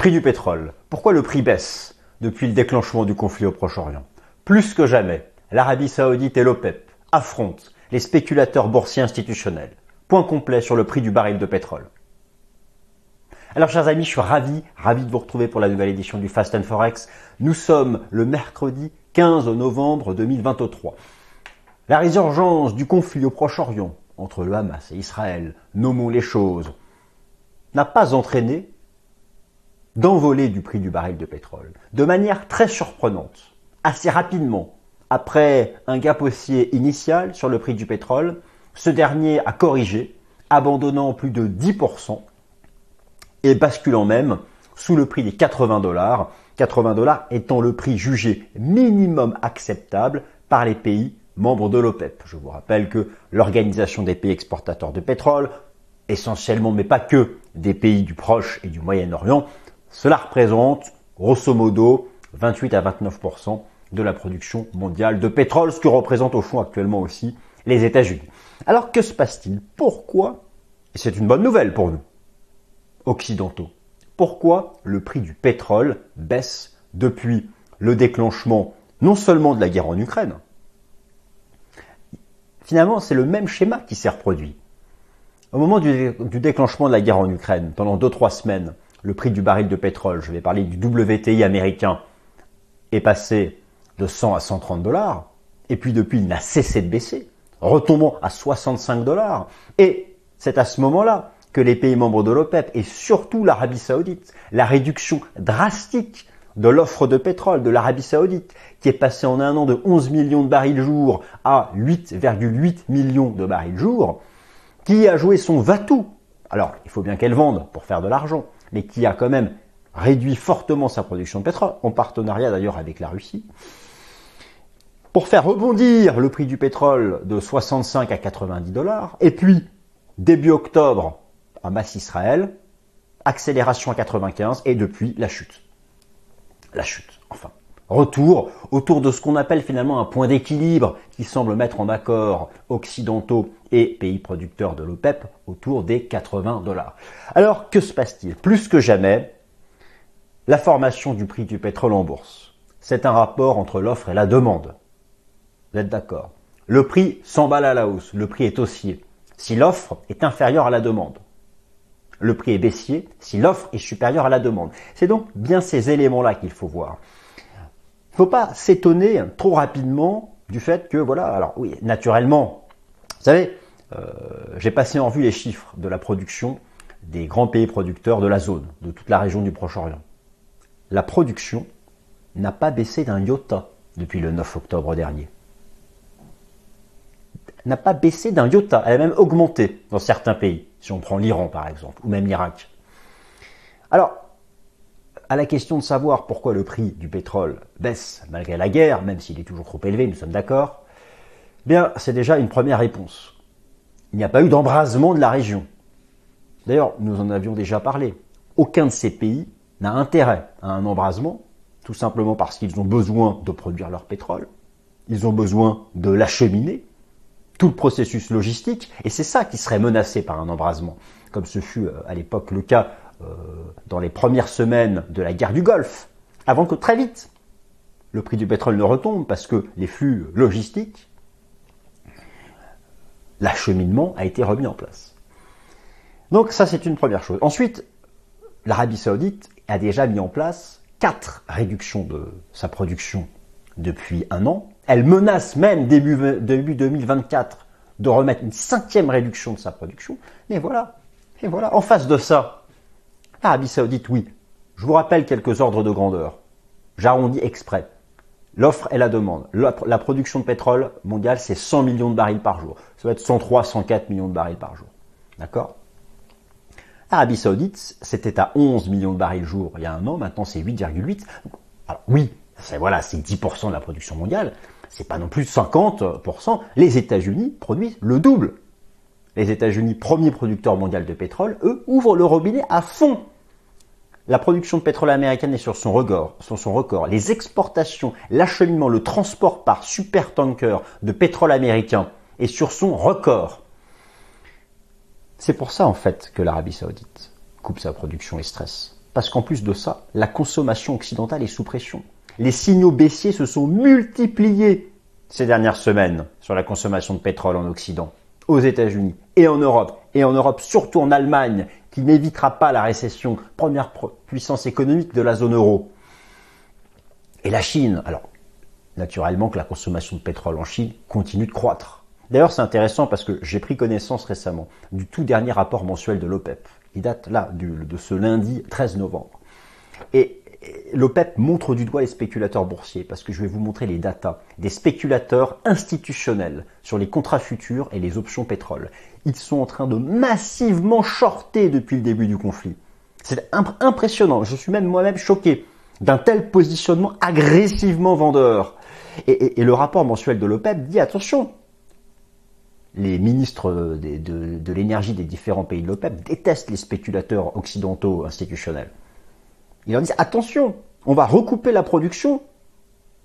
Prix du pétrole. Pourquoi le prix baisse depuis le déclenchement du conflit au Proche-Orient? Plus que jamais, l'Arabie saoudite et l'OPEP affrontent les spéculateurs boursiers institutionnels. Point complet sur le prix du baril de pétrole. Alors chers amis, je suis ravi, ravi de vous retrouver pour la nouvelle édition du Fast and Forex. Nous sommes le mercredi 15 novembre 2023. La résurgence du conflit au Proche-Orient entre le Hamas et Israël, nommons les choses, n'a pas entraîné d'envolée du prix du baril de pétrole, de manière très surprenante, assez rapidement, après un gap haussier initial sur le prix du pétrole, ce dernier a corrigé, abandonnant plus de 10% et basculant même sous le prix des 80 dollars, 80 dollars étant le prix jugé minimum acceptable par les pays membres de l'OPEP. Je vous rappelle que l'Organisation des pays exportateurs de pétrole, essentiellement mais pas que des pays du Proche et du Moyen-Orient, cela représente grosso modo 28 à 29% de la production mondiale de pétrole, ce que représente au fond actuellement aussi les États-Unis. Alors que se passe-t-il? Pourquoi Et c'est une bonne nouvelle pour nous, occidentaux. Pourquoi le prix du pétrole baisse depuis le déclenchement non seulement de la guerre en Ukraine, finalement c'est le même schéma qui s'est reproduit. Au moment du, déclenchement de la guerre en Ukraine, pendant 2-3 semaines, le prix du baril de pétrole, je vais parler du WTI américain, est passé de 100 à 130 dollars, et puis depuis il n'a cessé de baisser, retombant à 65 dollars. Et c'est à ce moment-là que les pays membres de l'OPEP et surtout l'Arabie saoudite, la réduction drastique de l'offre de pétrole de l'Arabie saoudite, qui est passée en un an de 11 millions de barils jour à 8,8 millions de barils jour, qui a joué son va-tout. Alors, il faut bien qu'elle vende pour faire de l'argent, mais qui a quand même réduit fortement sa production de pétrole, en partenariat d'ailleurs avec la Russie, pour faire rebondir le prix du pétrole de 65 à 90 dollars, et puis début octobre, masse Israël, accélération à 95, et depuis la chute. La chute, enfin. Retour autour de ce qu'on appelle finalement un point d'équilibre qui semble mettre en accord occidentaux et pays producteurs de l'OPEP autour des 80 dollars. Alors que se passe-t-il? Plus que jamais, la formation du prix du pétrole en bourse. C'est un rapport entre l'offre et la demande. Vous êtes d'accord? Le prix s'emballe à la hausse, le prix est haussier. Si l'offre est inférieure à la demande. Le prix est baissier si l'offre est supérieure à la demande. C'est donc bien ces éléments-là qu'il faut voir. Ne faut pas s'étonner trop rapidement du fait que, voilà, alors oui, naturellement, vous savez, euh, j'ai passé en vue les chiffres de la production des grands pays producteurs de la zone, de toute la région du Proche-Orient. La production n'a pas baissé d'un iota depuis le 9 octobre dernier. N'a pas baissé d'un iota, elle a même augmenté dans certains pays, si on prend l'Iran par exemple, ou même l'Irak. Alors, à la question de savoir pourquoi le prix du pétrole baisse malgré la guerre, même s'il est toujours trop élevé, nous sommes d'accord, bien, c'est déjà une première réponse. Il n'y a pas eu d'embrasement de la région. D'ailleurs, nous en avions déjà parlé. Aucun de ces pays n'a intérêt à un embrasement, tout simplement parce qu'ils ont besoin de produire leur pétrole, ils ont besoin de l'acheminer, tout le processus logistique, et c'est ça qui serait menacé par un embrasement, comme ce fut euh, à l'époque le cas dans les premières semaines de la guerre du Golfe, avant que très vite le prix du pétrole ne retombe parce que les flux logistiques, l'acheminement a été remis en place. Donc ça c'est une première chose. Ensuite, l'Arabie saoudite a déjà mis en place quatre réductions de sa production depuis un an. Elle menace même début, début 2024 de remettre une cinquième réduction de sa production. Et voilà. Et voilà. En face de ça, L'Arabie Saoudite, oui. Je vous rappelle quelques ordres de grandeur. J'arrondis exprès. L'offre et la demande. La, production de pétrole mondiale, c'est 100 millions de barils par jour. Ça va être 103, 104 millions de barils par jour. D'accord? L'Arabie Saoudite, c'était à 11 millions de barils jour il y a un an. Maintenant, c'est 8,8. Alors oui, c'est voilà, c'est 10% de la production mondiale. C'est pas non plus 50%. Les États-Unis produisent le double. Les États-Unis, premier producteur mondial de pétrole, eux, ouvrent le robinet à fond la production de pétrole américaine est sur son record. Les exportations, l'acheminement, le transport par supertanker de pétrole américain est sur son record. C'est pour ça en fait que l'Arabie saoudite coupe sa production et stresse. Parce qu'en plus de ça, la consommation occidentale est sous pression. Les signaux baissiers se sont multipliés ces dernières semaines sur la consommation de pétrole en Occident, aux États-Unis et en Europe, et en Europe surtout en Allemagne, qui n'évitera pas la récession, première puissance économique de la zone euro. Et la Chine, alors naturellement que la consommation de pétrole en Chine continue de croître. D'ailleurs, c'est intéressant parce que j'ai pris connaissance récemment du tout dernier rapport mensuel de l'OPEP. Il date là de ce lundi 13 novembre. Et l'OPEP montre du doigt les spéculateurs boursiers parce que je vais vous montrer les datas des spéculateurs institutionnels sur les contrats futurs et les options pétrole. Ils sont en train de massivement shorter depuis le début du conflit. C'est impressionnant. Je suis même moi-même choqué d'un tel positionnement agressivement vendeur. Et, le rapport mensuel de l'OPEP dit attention, les ministres de, l'énergie des différents pays de l'OPEP détestent les spéculateurs occidentaux institutionnels. Ils leur disent attention, on va recouper la production,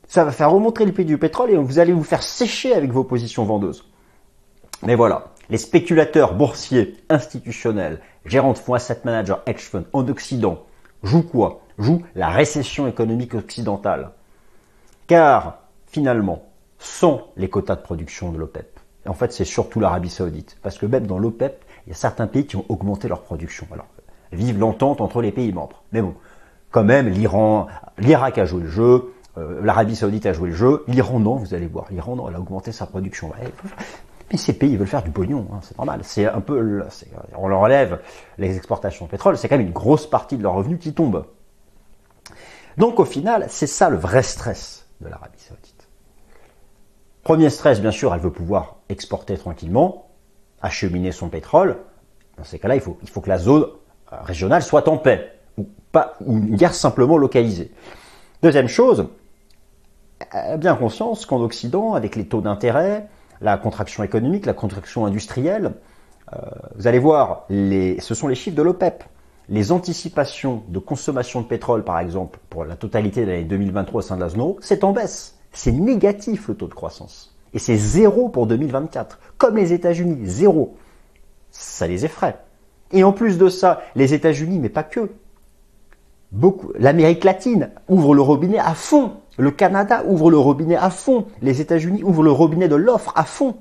ça va faire remonter le prix du pétrole et vous allez vous faire sécher avec vos positions vendeuses. Mais voilà, les spéculateurs boursiers, institutionnels, gérants de fonds asset managers, hedge funds en Occident jouent quoi? Jouent la récession économique occidentale. Car finalement, sans les quotas de production de l'OPEP, en fait, c'est surtout l'Arabie Saoudite. Parce que même dans l'OPEP, il y a certains pays qui ont augmenté leur production. Alors, vive l'entente entre les pays membres. Mais bon, quand même, l'Iran, l'Irak a joué le jeu, euh, l'Arabie Saoudite a joué le jeu, l'Iran non, vous allez voir. L'Iran, non, elle a augmenté sa production. Mais ces pays veulent faire du pognon, hein, c'est normal. C'est un peu, on leur enlève les exportations de pétrole, c'est quand même une grosse partie de leurs revenus qui tombe. Donc au final, c'est ça le vrai stress de l'Arabie Saoudite. Premier stress, bien sûr, elle veut pouvoir exporter tranquillement, acheminer son pétrole. Dans ces cas-là, il faut, il faut que la zone euh, régionale soit en paix, pas, ou une guerre simplement localisée. Deuxième chose, a bien conscience qu'en Occident, avec les taux d'intérêt, la contraction économique, la contraction industrielle, euh, vous allez voir, ce sont les chiffres de l'OPEP. Les anticipations de consommation de pétrole, par exemple, pour la totalité de l'année 2023 au sein de la zone c'est en baisse c'est négatif le taux de croissance. Et c'est zéro pour 2024. Comme les États-Unis, zéro. Ça les effraie. Et en plus de ça, les États-Unis, mais pas que. L'Amérique latine ouvre le robinet à fond. Le Canada ouvre le robinet à fond. Les États-Unis ouvrent le robinet de l'offre à fond.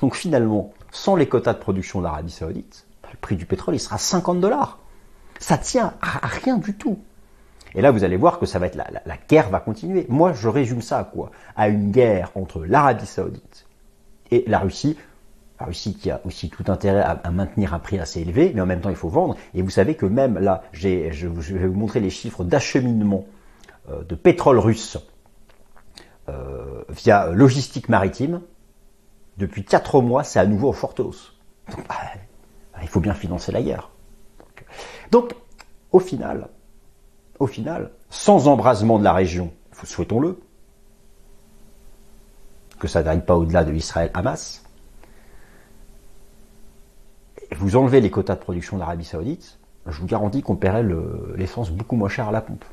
Donc finalement, sans les quotas de production de l'Arabie Saoudite, le prix du pétrole, sera 50 dollars. Ça tient à rien du tout. Et là, vous allez voir que ça va être la, la, guerre va continuer. Moi, je résume ça à quoi? À une guerre entre l'Arabie Saoudite et la Russie. La Russie qui a aussi tout intérêt à, maintenir un prix assez élevé, mais en même temps, il faut vendre. Et vous savez que même là, je, vais vous montrer les chiffres d'acheminement euh, de pétrole russe euh, via logistique maritime. Depuis quatre mois, c'est à nouveau au fortos. Bah, il faut bien financer la guerre. donc au final, au final, sans embrasement de la région, souhaitons-le, que ça n'aille pas au-delà de Israël-Hamas, vous enlevez les quotas de production d'Arabie Saoudite, je vous garantis qu'on paierait l'essence beaucoup moins cher à la pompe.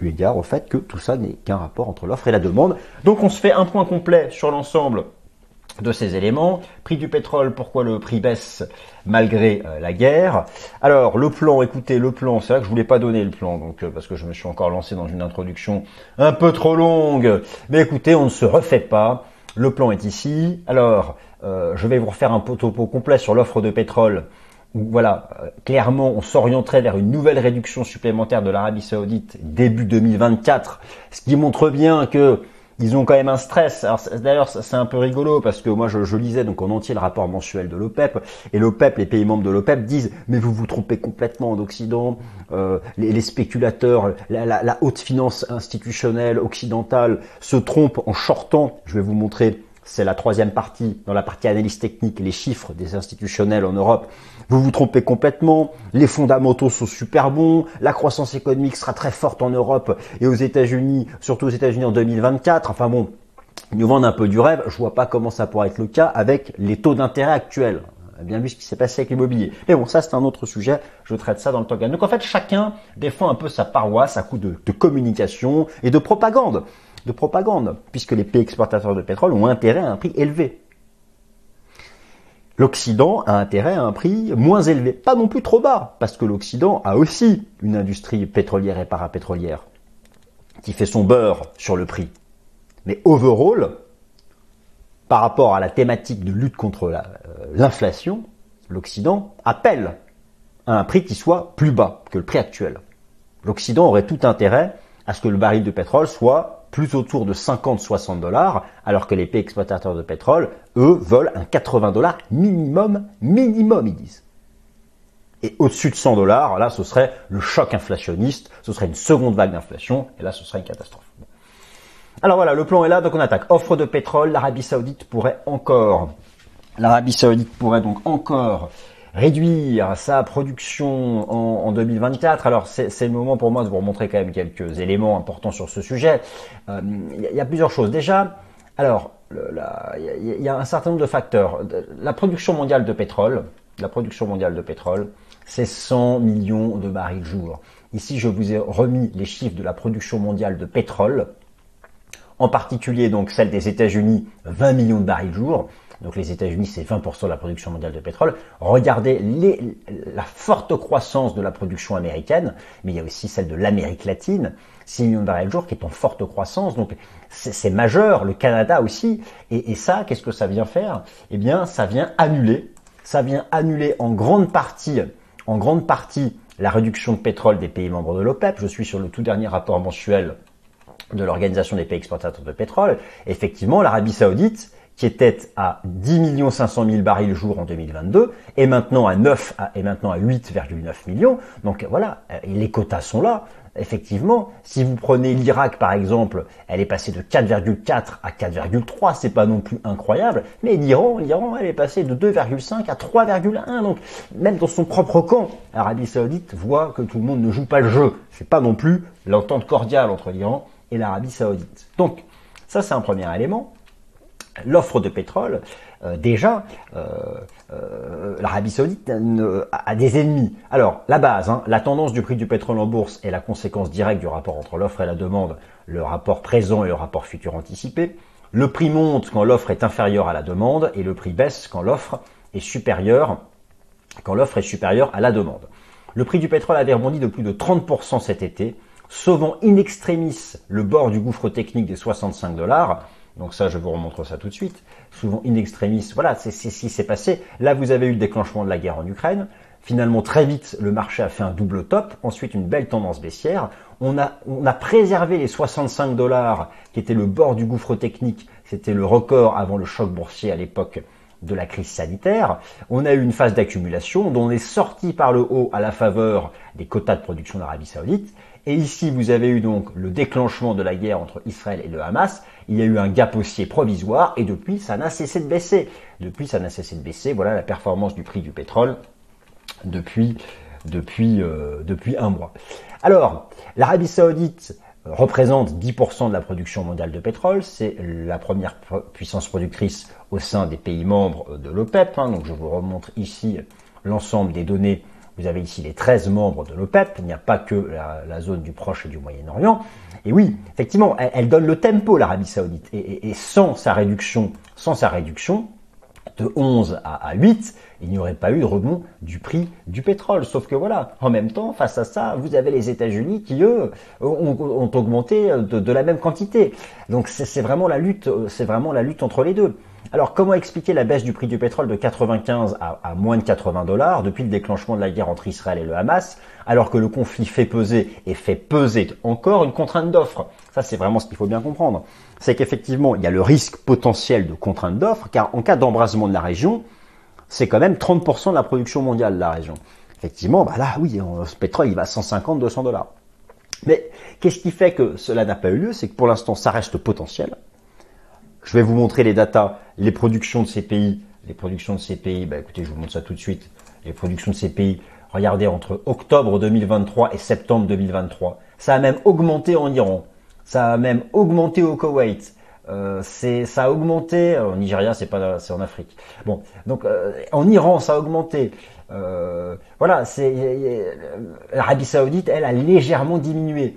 Eu égard au fait que tout ça n'est qu'un rapport entre l'offre et la demande. Donc on se fait un point complet sur l'ensemble de ces éléments. Prix du pétrole, pourquoi le prix baisse malgré euh, la guerre? Alors le plan, écoutez, le plan, c'est vrai que je voulais pas donner le plan, donc euh, parce que je me suis encore lancé dans une introduction un peu trop longue. Mais écoutez, on ne se refait pas. Le plan est ici. Alors, euh, je vais vous refaire un topo complet sur l'offre de pétrole. Où, voilà, clairement, on s'orienterait vers une nouvelle réduction supplémentaire de l'Arabie Saoudite début 2024, ce qui montre bien que ils ont quand même un stress. Alors d'ailleurs, c'est un peu rigolo parce que moi, je, lisais donc en entier le rapport mensuel de l'OPEP et l'OPEP, les pays membres de l'OPEP disent mais vous vous trompez complètement en Occident. Euh, les, spéculateurs, la, haute finance institutionnelle occidentale se trompent en shortant. Je vais vous montrer. C'est la troisième partie, dans la partie analyse technique, les chiffres des institutionnels en Europe. Vous vous trompez complètement. Les fondamentaux sont super bons. La croissance économique sera très forte en Europe et aux États-Unis, surtout aux États-Unis en 2024. Enfin bon, nous vendent un peu du rêve. Je vois pas comment ça pourrait être le cas avec les taux d'intérêt actuels. Bien vu ce qui s'est passé avec l'immobilier. Mais bon, ça c'est un autre sujet. Je traite ça dans le temps. Donc en fait, chacun défend un peu sa paroisse à coup de communication et de propagande. De propagande, puisque les pays exportateurs de pétrole ont intérêt à un prix élevé. l'Occident a intérêt à un prix moins élevé, pas non plus trop bas, parce que l'Occident a aussi une industrie pétrolière et parapétrolière qui fait son beurre sur le prix. Mais overall, par rapport à la thématique de lutte contre euh, l'inflation, l'Occident appelle à un prix qui soit plus bas que le prix actuel. L'Occident aurait tout intérêt à ce que le baril de pétrole soit plus autour de 50-60 dollars, alors que les pays exploitateurs de pétrole, eux, veulent un 80 dollars minimum, minimum, ils disent. Et au-dessus de 100 dollars, là, ce serait le choc inflationniste, ce serait une seconde vague d'inflation, et là, ce serait une catastrophe. Alors voilà, le plan est là, donc on attaque. Offre de pétrole, l'Arabie Saoudite pourrait encore, l'Arabie Saoudite pourrait donc encore réduire sa production en, 2024. Alors c'est le moment pour moi de vous remontrer quand même quelques éléments importants sur ce sujet. Euh, il y, a plusieurs choses. Déjà, alors il y a un certain nombre de facteurs. La production mondiale de pétrole, la production mondiale de pétrole, c'est 100 millions de barils jour. Ici, je vous ai remis les chiffres de la production mondiale de pétrole, en particulier donc celle des États-Unis, 20 millions de barils jour. Donc les États-Unis, c'est 20% de la production mondiale de pétrole. Regardez la forte croissance de la production américaine, mais il y a aussi celle de l'Amérique latine, 6 millions de barils jour qui est en forte croissance. Donc c'est majeur, le Canada aussi. Et, et ça, qu'est-ce que ça vient faire? Eh bien, ça vient annuler, ça vient annuler en grande partie, en grande partie la réduction de pétrole des pays membres de l'OPEP. Je suis sur le tout dernier rapport mensuel de l'Organisation des pays exportateurs de pétrole. Effectivement, l'Arabie saoudite, qui était à 10 500 000 barils jour en 2022, et maintenant à 9 et maintenant à 8,9 millions. Donc voilà, euh, les quotas sont là. Effectivement, si vous prenez l'Irak par exemple, elle est passée de 4,4 à 4,3, c'est pas non plus incroyable, mais l'Iran, l'Iran, elle est passée de 2,5 à 3,1. Donc même dans son propre camp, l'Arabie Saoudite voit que tout le monde ne joue pas le jeu. C'est pas non plus l'entente cordiale entre l'Iran et l'Arabie Saoudite. Donc ça c'est un premier élément l'offre de pétrole, euh, déjà, euh, euh, l'Arabie Saoudite a, des ennemis. Alors, la base, hein, la tendance du prix du pétrole en bourse est la conséquence directe du rapport entre l'offre et la demande, le rapport présent et le rapport futur anticipé. Le prix monte quand l'offre est inférieure à la demande et le prix baisse quand l'offre est supérieure, quand l'offre est supérieure à la demande. Le prix du pétrole avait rebondi de plus de 30% cet été, sauvant in extremis le bord du gouffre technique des 65 dollars, donc ça, je vous remontre ça tout de suite. Souvent in extremis, voilà, c'est ce qui s'est passé. Là, vous avez eu le déclenchement de la guerre en Ukraine. Finalement, très vite, le marché a fait un double top. Ensuite, une belle tendance baissière. On a, on a préservé les 65 dollars, qui étaient le bord du gouffre technique. C'était le record avant le choc boursier à l'époque de la crise sanitaire. On a eu une phase d'accumulation dont on est sorti par le haut à la faveur des quotas de production d'Arabie Saoudite. Et ici, vous avez eu donc le déclenchement de la guerre entre Israël et le Hamas. Il y a eu un gap haussier provisoire et depuis, ça n'a cessé de baisser. Depuis, ça n'a cessé de baisser. Voilà la performance du prix du pétrole depuis, depuis, euh, un mois. Alors, l'Arabie Saoudite représente 10% de la production mondiale de pétrole. C'est la première puissance productrice au sein des pays membres de l'OPEP. Hein. Donc, je vous remontre ici l'ensemble des données vous avez ici les 13 membres de l'OPEP, il n'y a pas que la, zone du Proche et du Moyen-Orient. Et oui, effectivement, elle, donne le tempo, l'Arabie Saoudite. Et, sans sa réduction, de 11 à, 8, il n'y aurait pas eu de rebond du prix du pétrole. Sauf que voilà, en même temps, face à ça, vous avez les États-Unis qui, eux, ont, augmenté de, la même quantité. Donc c'est c'est vraiment la lutte entre les deux. Alors, comment expliquer la baisse du prix du pétrole de 95 à, moins de 80 dollars depuis le déclenchement de la guerre entre Israël et le Hamas, alors que le conflit fait peser et fait peser encore une contrainte d'offre Ça, c'est vraiment ce qu'il faut bien comprendre. C'est qu'effectivement, il y a le risque potentiel de contrainte d'offre, car en cas d'embrasement de la région, c'est quand même 30% de la production mondiale de la région. Effectivement, bah là, oui, ce pétrole, il va à 150, 200 dollars. Mais qu'est-ce qui fait que cela n'a pas eu lieu? C'est que pour l'instant, ça reste potentiel. Je vais vous montrer les datas, les productions de ces pays. Les productions de ces pays, bah écoutez, je vous montre ça tout de suite. Les productions de ces pays, regardez, entre octobre 2023 et septembre 2023, ça a même augmenté en Iran. Ça a même augmenté au Koweït. Euh, ça a augmenté. En Nigeria, c'est pas, c'est en Afrique. Bon, donc euh, en Iran, ça a augmenté. Euh, voilà, c'est l'Arabie Saoudite, elle a légèrement diminué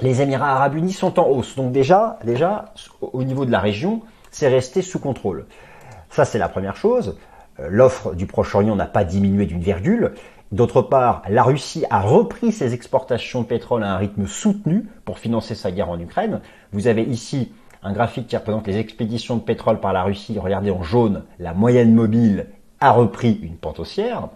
les Émirats arabes unis sont en hausse. Donc déjà, déjà, au niveau de la région, c'est resté sous contrôle. Ça, c'est la première chose. euh, l'offre du Proche-Orient n'a pas diminué d'une virgule. D'autre part, la Russie a repris ses exportations de pétrole à un rythme soutenu pour financer sa guerre en Ukraine. Vous avez ici un graphique qui représente les expéditions de pétrole par la Russie. Regardez en jaune, la moyenne mobile a repris une pente haussière.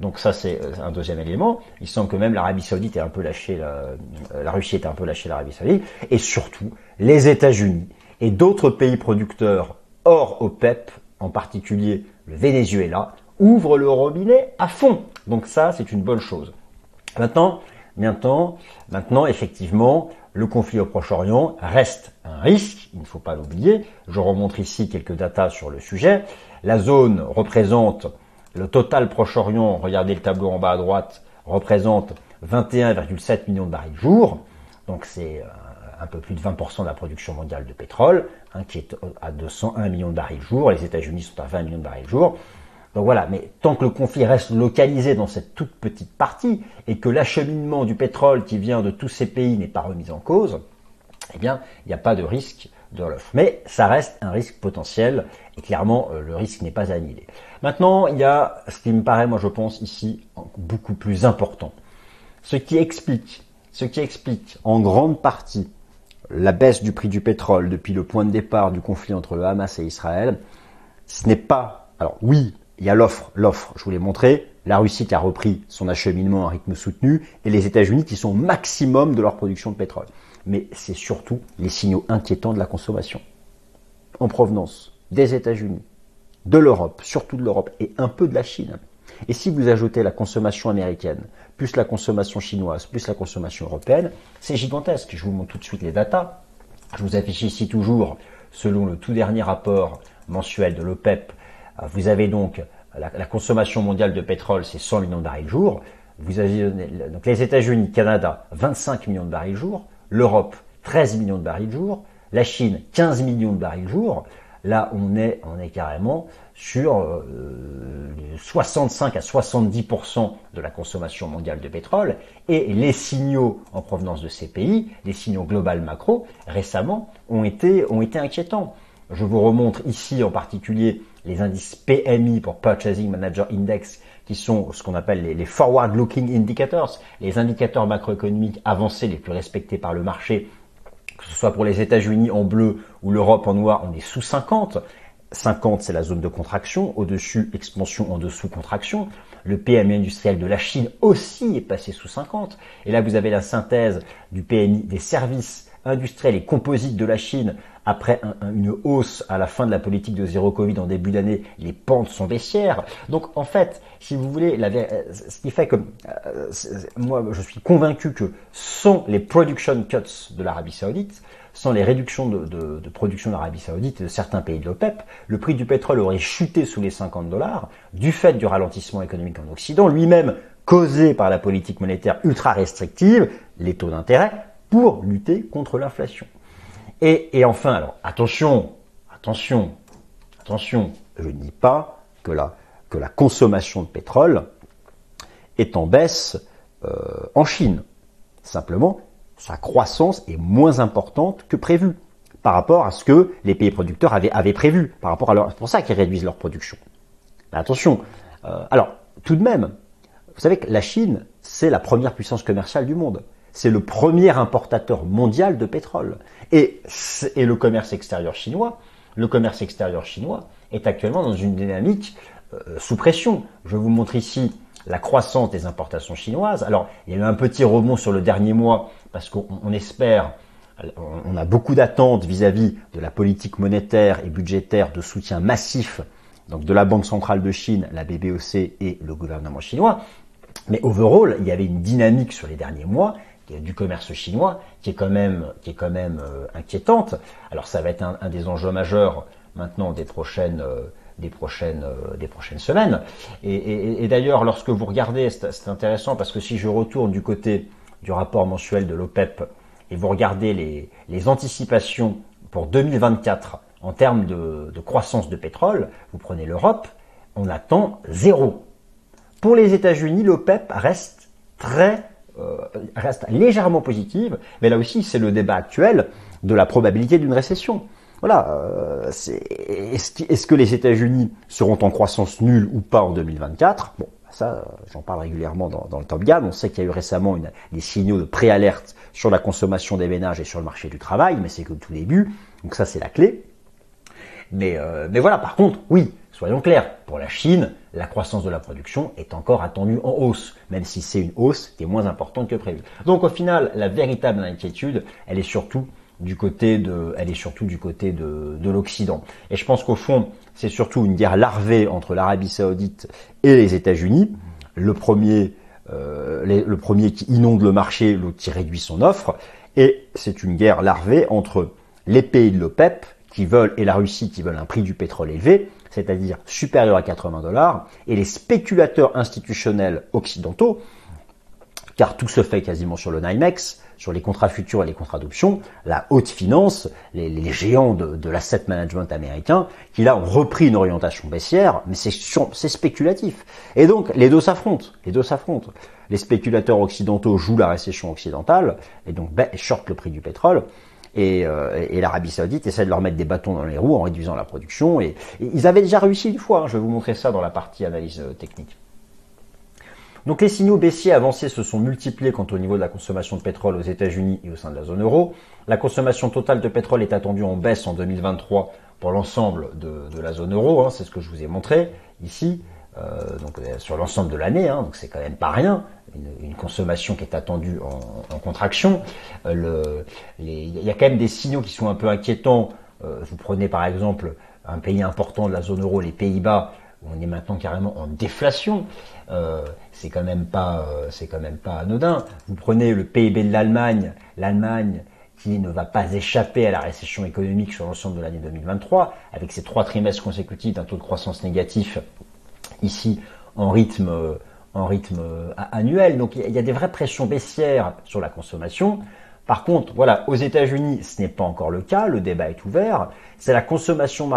Donc ça c'est euh, un deuxième élément. Il semble que même l'Arabie Saoudite est un peu lâché, la, euh, la Russie est un peu lâché l'Arabie Saoudite, et surtout les États-Unis et d'autres pays producteurs hors OPEP, en particulier le Venezuela, ouvrent le robinet à fond. Donc ça c'est une bonne chose. Maintenant, maintenant, maintenant effectivement, le conflit au Proche-Orient reste un risque, il ne faut pas l'oublier. Je remontre ici quelques datas sur le sujet. La zone représente le total Proche-Orient, regardez le tableau en bas à droite, représente 21,7 millions de barils jour. Donc c'est euh, un peu plus de 20% de la production mondiale de pétrole, hein, qui est à 201 millions de barils jour. Les États-Unis sont à 20 millions de barils jour. Donc voilà, mais tant que le conflit reste localisé dans cette toute petite partie et que l'acheminement du pétrole qui vient de tous ces pays n'est pas remis en cause, eh bien, il n'y a pas de risque Mais ça reste un risque potentiel et clairement, euh, le risque n'est pas annihilé. Maintenant, il y a ce qui me paraît, moi je pense ici, beaucoup plus important. Ce qui explique, ce qui explique en grande partie la baisse du prix du pétrole depuis le point de départ du conflit entre le Hamas et Israël, ce n'est pas, alors oui, il y a l'offre, l'offre, je vous l'ai montré, la Russie qui a repris son acheminement à rythme soutenu et les États-Unis qui sont au maximum de leur production de pétrole. Mais c'est surtout les signaux inquiétants de la consommation en provenance des États-Unis, de l'Europe, surtout de l'Europe, et un peu de la Chine. Et si vous ajoutez la consommation américaine, plus la consommation chinoise, plus la consommation européenne, c'est gigantesque. Je vous montre tout de suite les datas. Je vous affiche ici toujours, selon le tout dernier rapport mensuel de l'OPEP, euh, vous avez donc la, consommation mondiale de pétrole, c'est 100 millions de barils jour. Vous avez donc les États-Unis, Canada, 25 millions de barils jour. L'Europe, 13 millions de barils jour. La Chine, 15 millions de barils jour. Là, on est, on est carrément sur 65 euh, à 70% de la consommation mondiale de pétrole. Et les signaux en provenance de ces pays, les signaux global macro, récemment, ont été, ont été inquiétants. Je vous remontre ici en particulier les indices PMI pour Purchasing Manager Index, qui sont ce qu'on appelle les, forward-looking indicators, les indicateurs macroéconomiques avancés les plus respectés par le marché que ce soit pour les États-Unis en bleu ou l'Europe en noir, on est sous 50. 50, c'est la zone de contraction. Au-dessus, expansion, en dessous, contraction. Le PMI industriel de la Chine aussi est passé sous 50. Et là, vous avez la synthèse du PMI des services industriels et composites de la Chine après une hausse à la fin de la politique de zéro Covid en début d'année, les pentes sont baissières. Donc en fait, si vous voulez, euh, ce qui fait que euh, moi je suis convaincu que sans les production cuts de l'Arabie Saoudite, sans les réductions de, de, de production de l'Arabie Saoudite et de certains pays de l'OPEP, le prix du pétrole aurait chuté sous les 50 dollars du fait du ralentissement économique en Occident, lui-même causé par la politique monétaire ultra restrictive, les taux d'intérêt, pour lutter contre l'inflation. Et, enfin, alors attention, attention, attention, je ne dis pas que la, consommation de pétrole est en baisse euh, en Chine. Simplement, sa croissance est moins importante que prévu par rapport à ce que les pays producteurs avaient, avaient prévu, par rapport à leur, c'est pour ça qu'ils réduisent leur production. Mais attention, euh, alors tout de même, vous savez que la Chine, c'est la première puissance commerciale du monde c'est le premier importateur mondial de pétrole. Et, et, le commerce extérieur chinois, le commerce extérieur chinois est actuellement dans une dynamique euh, sous pression. Je vous montre ici la croissance des importations chinoises. Alors, il y a eu un petit rebond sur le dernier mois parce qu'on espère, on a beaucoup d'attentes vis-à-vis de la politique monétaire et budgétaire de soutien massif donc de la Banque centrale de Chine, la BBOC et le gouvernement chinois. Mais overall, il y avait une dynamique sur les derniers mois du commerce chinois qui est quand même qui est quand même euh, inquiétante. Alors ça va être un, des enjeux majeurs maintenant des prochaines euh, des prochaines euh, des prochaines semaines. Et, d'ailleurs, lorsque vous regardez, c'est intéressant parce que si je retourne du côté du rapport mensuel de l'OPEP et vous regardez les, les anticipations pour 2024 en termes de, de croissance de pétrole, vous prenez l'Europe, on attend zéro. Pour les États-Unis, l'OPEP reste très reste légèrement positive, mais là aussi c'est le débat actuel de la probabilité d'une récession. voilà, est-ce que les États-Unis seront en croissance nulle ou pas en 2024 Bon, ça, j'en parle régulièrement dans, le Top Gun. On sait qu'il y a eu récemment des signaux de préalerte sur la consommation des ménages et sur le marché du travail, mais c'est que le tout début. Donc ça, c'est la clé. Mais, euh, mais voilà, par contre, oui, soyons clairs, pour la Chine, la croissance de la production est encore attendue en hausse, même si c'est une hausse qui est moins importante que prévu. Donc au final, la véritable inquiétude, elle est surtout du côté de, elle est surtout du côté de, de l'Occident. Et je pense qu'au fond, c'est surtout une guerre larvée entre l'Arabie Saoudite et les États-Unis. Le premier, euh, le premier qui inonde le marché, l'autre qui réduit son offre. Et c'est une guerre larvée entre les pays de l'OPEP qui veulent et la Russie qui veulent un prix du pétrole élevé, c'est-à-dire supérieur à 80 dollars, et les spéculateurs institutionnels occidentaux, car tout se fait quasiment sur le NYMEX, sur les contrats futurs et les contrats d'option, la haute finance, les, géants de, l'asset management américain, qui là ont repris une orientation baissière, mais c'est spéculatif. Et donc les deux s'affrontent, les deux s'affrontent. Les spéculateurs occidentaux jouent la récession occidentale, et donc ben, short le prix du pétrole, euh, et, l'Arabie Saoudite essaie de leur mettre des bâtons dans les roues en réduisant la production. Et, ils avaient déjà réussi une fois. Hein. je vais vous montrer ça dans la partie analyse euh, technique. Donc les signaux baissiers avancés se sont multipliés quant au niveau de la consommation de pétrole aux États-Unis et au sein de la zone euro. La consommation totale de pétrole est attendue en baisse en 2023 pour l'ensemble de, la zone euro. Hein. c'est ce que je vous ai montré ici. Euh, donc sur l'ensemble de l'année, hein, donc c'est quand même pas rien une, consommation qui est attendue en, contraction. Euh, il y a quand même des signaux qui sont un peu inquiétants. Euh, vous prenez par exemple un pays important de la zone euro, les Pays-Bas, où on est maintenant carrément en déflation. Euh, c'est quand même pas, c'est quand même pas anodin. Vous prenez le PIB de l'Allemagne, l'Allemagne qui ne va pas échapper à la récession économique sur l'ensemble de l'année 2023, avec ses trois trimestres consécutifs d'un taux de croissance négatif ici en rythme euh, annuel. Donc il y a des vraies pressions baissières sur la consommation. Par contre, voilà, aux États-Unis, ce n'est pas encore le cas, le débat est ouvert. C'est la consommation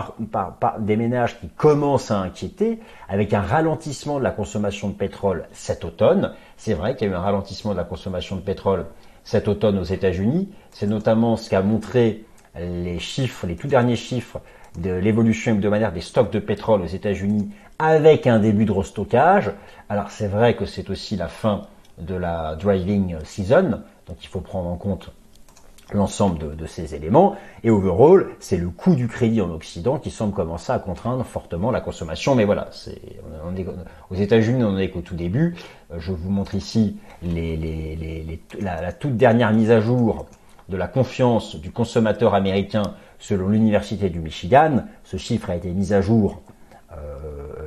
des ménages qui commence à inquiéter, avec un ralentissement de la consommation de pétrole cet automne. C'est vrai qu'il y a eu un ralentissement de la consommation de pétrole cet automne aux États-Unis. C'est notamment ce qu'a montré les chiffres, les tout derniers chiffres de l'évolution hebdomadaire des stocks de pétrole aux États-Unis avec un début de restockage. Alors c'est vrai que c'est aussi la fin de la driving season, donc il faut prendre en compte l'ensemble de, ces éléments. Et overall, c'est le coût du crédit en Occident qui semble commencer à contraindre fortement la consommation. Mais voilà, c'est, aux États-Unis, on en est qu'au tout début. Euh, je vous montre ici la toute dernière mise à jour de la confiance du consommateur américain selon l'Université du Michigan. Ce chiffre a été mis à jour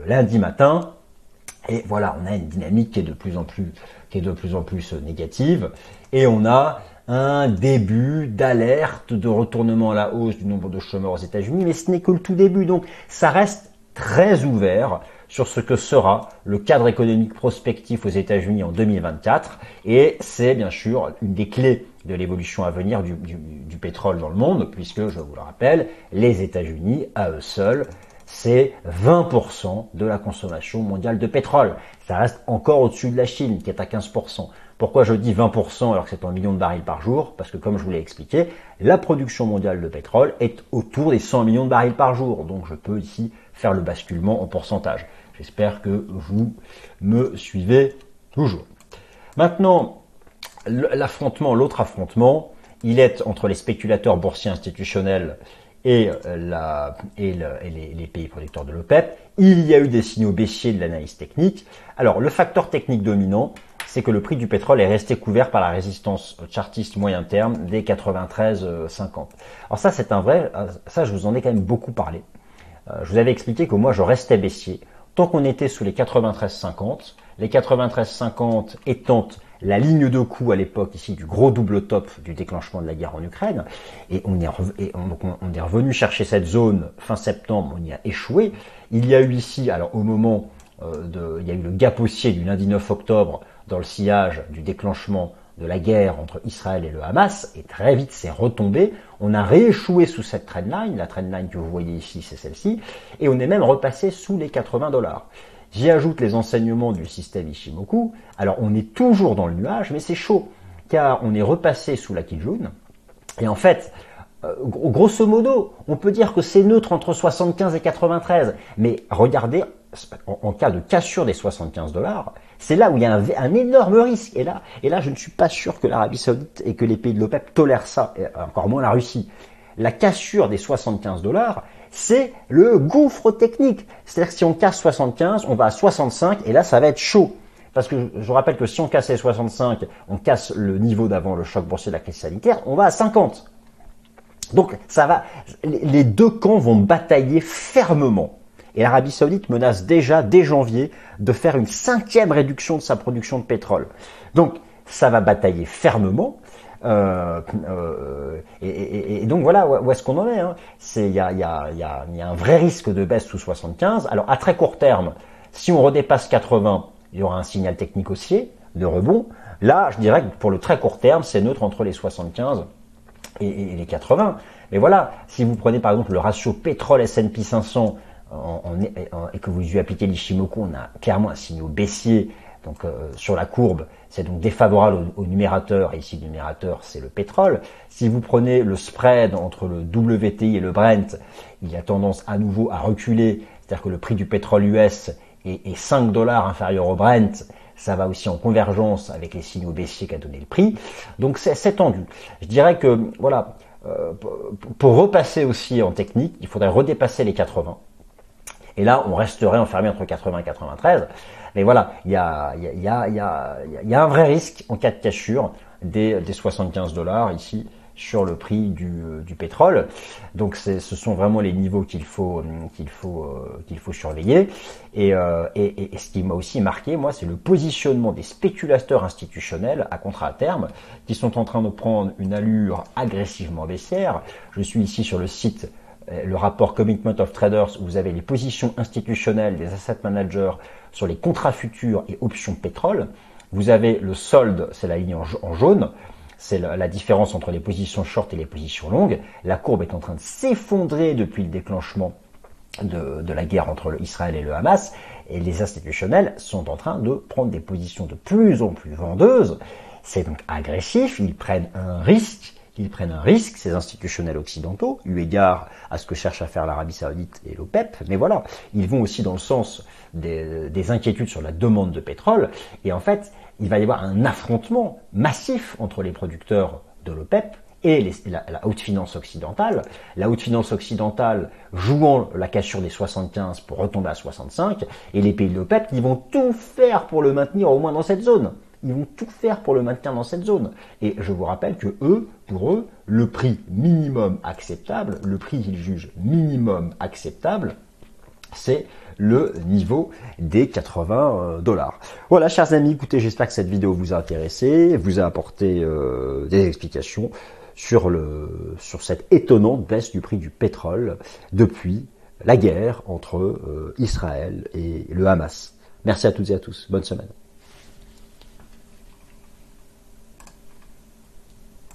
lundi matin. Et voilà, on a une dynamique qui est de plus en plus, qui est de plus en plus négative. Et on a un début d'alerte de retournement à la hausse du nombre de chômeurs aux États-Unis, mais ce n'est que le tout début. Donc ça reste très ouvert sur ce que sera le cadre économique prospectif aux États-Unis en 2024. Et c'est bien sûr une des clés de l'évolution à venir du, du, pétrole dans le monde, puisque, je vous le rappelle, les États-Unis, à eux seuls, c'est 20% de la consommation mondiale de pétrole. Ça reste encore au-dessus de la Chine, qui est à 15%. Pourquoi je dis 20% alors que c'est un million de barils par jour? Parce que comme je vous l'ai expliqué, la production mondiale de pétrole est autour des 100 millions de barils par jour. Donc je peux ici faire le basculement en pourcentage. J'espère que vous me suivez toujours. Maintenant, l'affrontement, l'autre affrontement, il est entre les spéculateurs boursiers institutionnels et, euh, les, pays producteurs de l'OPEP. Il y a eu des signaux baissiers de l'analyse technique. Alors, le facteur technique dominant, c'est que le prix du pétrole est resté couvert par la résistance chartiste moyen terme des 93,50. Alors ça, c'est un vrai, ça, je vous en ai quand même beaucoup parlé. Euh, je vous avais expliqué que moi, je restais baissier tant qu'on était sous les 93,50. Les 93,50 étant la ligne de coup à l'époque ici du gros double top du déclenchement de la guerre en Ukraine. Et on est, on, est revenu chercher cette zone fin septembre, on y a échoué. Il y a eu ici, alors au moment euh, de, il y a eu le gap haussier du lundi 9 octobre dans le sillage du déclenchement de la guerre entre Israël et le Hamas, et très vite c'est retombé. On a rééchoué sous cette trendline, la trendline que vous voyez ici, c'est celle-ci, et on est même repassé sous les 80 dollars. J'y ajoute les enseignements du système Ishimoku. Alors on est toujours dans le nuage, mais c'est chaud, car on est repassé sous la Kijun. Et en fait, euh, grosso modo, on peut dire que c'est neutre entre 75 et 93. Mais regardez, en, cas de cassure des 75 dollars, c'est là où il y a un, énorme risque. Et là, et là, je ne suis pas sûr que l'Arabie Saoudite et que les pays de l'OPEP tolèrent ça, et encore moins la Russie. La cassure des 75 dollars, c'est le gouffre technique. C'est-à-dire que si on casse 75, on va à 65 et là, ça va être chaud. Parce que je vous rappelle que si on cassait 65, on casse le niveau d'avant le choc boursier de la crise sanitaire, on va à 50. Donc ça va, les deux camps vont batailler fermement. Et l'Arabie Saoudite menace déjà dès janvier de faire une cinquième réduction de sa production de pétrole. Donc ça va batailler fermement. Euh, euh, et, donc voilà où est-ce qu'on en est. Il y a, un vrai risque de baisse sous 75. Alors à très court terme, si on redépasse 80, il y aura un signal technique haussier de rebond. Là, je dirais que pour le très court terme, c'est neutre entre les 75 et, les 80. Mais voilà, si vous prenez par exemple le ratio pétrole S&P 500 et que vous lui appliquez l'Ishimoku, on a clairement un signal baissier donc euh, sur la courbe, c'est donc défavorable au, numérateur, et ici le numérateur c'est le pétrole. Si vous prenez le spread entre le WTI et le Brent, il a tendance à nouveau à reculer, c'est-à-dire que le prix du pétrole US est, est 5 dollars inférieur au Brent, ça va aussi en convergence avec les signaux baissiers qu'a donné le prix. Donc c'est tendu. Je dirais que voilà, euh, pour repasser aussi en technique, il faudrait redépasser les 80. Et là, on resterait enfermé entre 80 et 93. Mais voilà, il y a, y, a, y, a, y a un vrai risque en cas de cassure des, des 75 dollars ici sur le prix du, euh, du pétrole. Donc ce sont vraiment les niveaux qu'il faut euh, qu'il faut euh, qu'il faut surveiller. Et, et, et, ce qui m'a aussi marqué, moi, c'est le positionnement des spéculateurs institutionnels à contrat à terme qui sont en train de prendre une allure agressivement baissière. Je suis ici sur le site le rapport Commitment of Traders où vous avez les positions institutionnelles des asset managers sur les contrats futurs et options pétrole. Vous avez le solde, c'est la ligne en jaune, c'est la, différence entre les positions short et les positions longues. La courbe est en train de s'effondrer depuis le déclenchement de, la guerre entre Israël et le Hamas, et les institutionnels sont en train de prendre des positions de plus en plus vendeuses. C'est donc agressif, ils prennent un risque, ils prennent un risque, ces institutionnels occidentaux, eu égard à ce que cherche à faire l'Arabie Saoudite et l'OPEP, mais voilà, ils vont aussi dans le sens des, des inquiétudes sur la demande de pétrole, et en fait, il va y avoir un affrontement massif entre les producteurs de l'OPEP et la, haute finance occidentale. La haute finance occidentale jouant la cassure des 75 pour retomber à 65, et les pays de l'OPEP qui vont tout faire pour le maintenir au moins dans cette zone. Ils vont tout faire pour le maintenir dans cette zone. Et je vous rappelle que eux, pour eux, le prix minimum acceptable, le prix qu'ils jugent minimum acceptable, c'est le niveau des 80 euh, dollars. Voilà, chers amis, écoutez, j'espère que cette vidéo vous a intéressé, vous a apporté euh, des explications sur, le, sur cette étonnante baisse du prix du pétrole depuis la guerre entre euh, Israël et le Hamas. Merci à toutes et à tous. Bonne semaine.